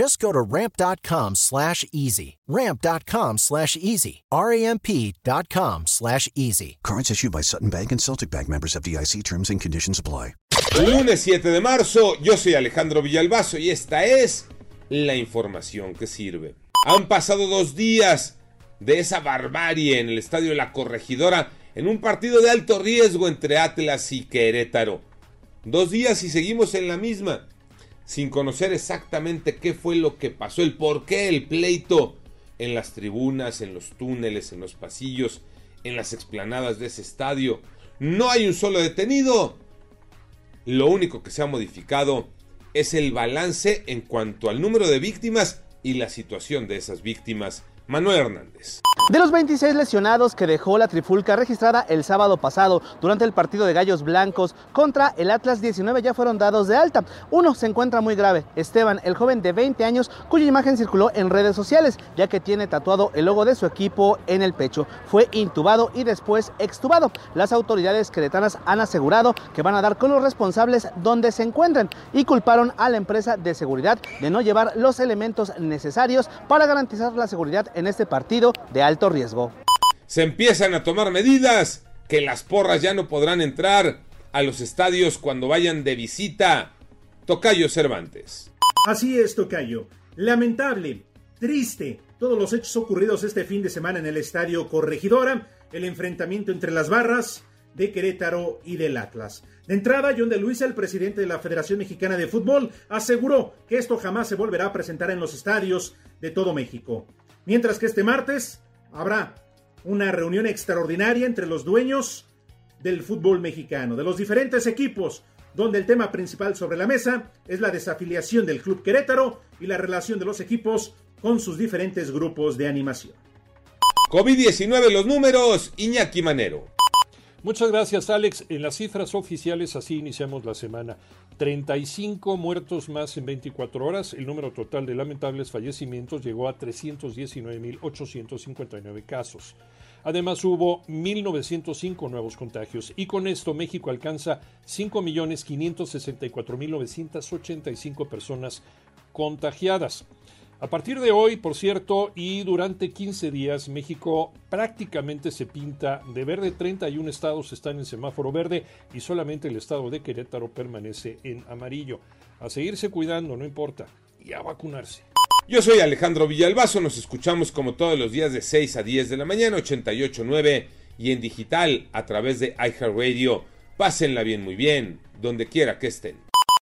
Just go to ramp.com slash easy. Ramp.com slash easy. R-A-M-P.com slash easy. Cards issued by Sutton Bank and Celtic Bank members of DIC terms and conditions apply. Lunes 7 de marzo, yo soy Alejandro Villalbazo y esta es la información que sirve. Han pasado dos días de esa barbarie en el estadio de la Corregidora en un partido de alto riesgo entre Atlas y Querétaro. Dos días y seguimos en la misma, sin conocer exactamente qué fue lo que pasó, el por qué el pleito en las tribunas, en los túneles, en los pasillos, en las explanadas de ese estadio. No hay un solo detenido. Lo único que se ha modificado es el balance en cuanto al número de víctimas y la situación de esas víctimas. Manuel Hernández. De los 26 lesionados que dejó la trifulca registrada el sábado pasado durante el partido de Gallos Blancos contra el Atlas 19 ya fueron dados de alta. Uno se encuentra muy grave, Esteban, el joven de 20 años cuya imagen circuló en redes sociales ya que tiene tatuado el logo de su equipo en el pecho. Fue intubado y después extubado. Las autoridades queretanas han asegurado que van a dar con los responsables donde se encuentran y culparon a la empresa de seguridad de no llevar los elementos necesarios para garantizar la seguridad en este partido de alto riesgo. Se empiezan a tomar medidas que las porras ya no podrán entrar a los estadios cuando vayan de visita. Tocayo Cervantes. Así es, Tocayo. Lamentable, triste, todos los hechos ocurridos este fin de semana en el estadio Corregidora, el enfrentamiento entre las barras de Querétaro y del Atlas. De entrada, John de Luisa, el presidente de la Federación Mexicana de Fútbol, aseguró que esto jamás se volverá a presentar en los estadios de todo México. Mientras que este martes habrá una reunión extraordinaria entre los dueños del fútbol mexicano, de los diferentes equipos, donde el tema principal sobre la mesa es la desafiliación del Club Querétaro y la relación de los equipos con sus diferentes grupos de animación. COVID-19 los números, Iñaki Manero. Muchas gracias Alex. En las cifras oficiales así iniciamos la semana. 35 muertos más en 24 horas. El número total de lamentables fallecimientos llegó a 319.859 casos. Además hubo 1.905 nuevos contagios y con esto México alcanza 5.564.985 personas contagiadas. A partir de hoy, por cierto, y durante 15 días, México prácticamente se pinta de verde. 31 estados están en semáforo verde y solamente el estado de Querétaro permanece en amarillo. A seguirse cuidando, no importa, y a vacunarse. Yo soy Alejandro Villalbazo, nos escuchamos como todos los días de 6 a 10 de la mañana, 88.9 y en digital a través de iHeartRadio. Pásenla bien, muy bien, donde quiera que estén.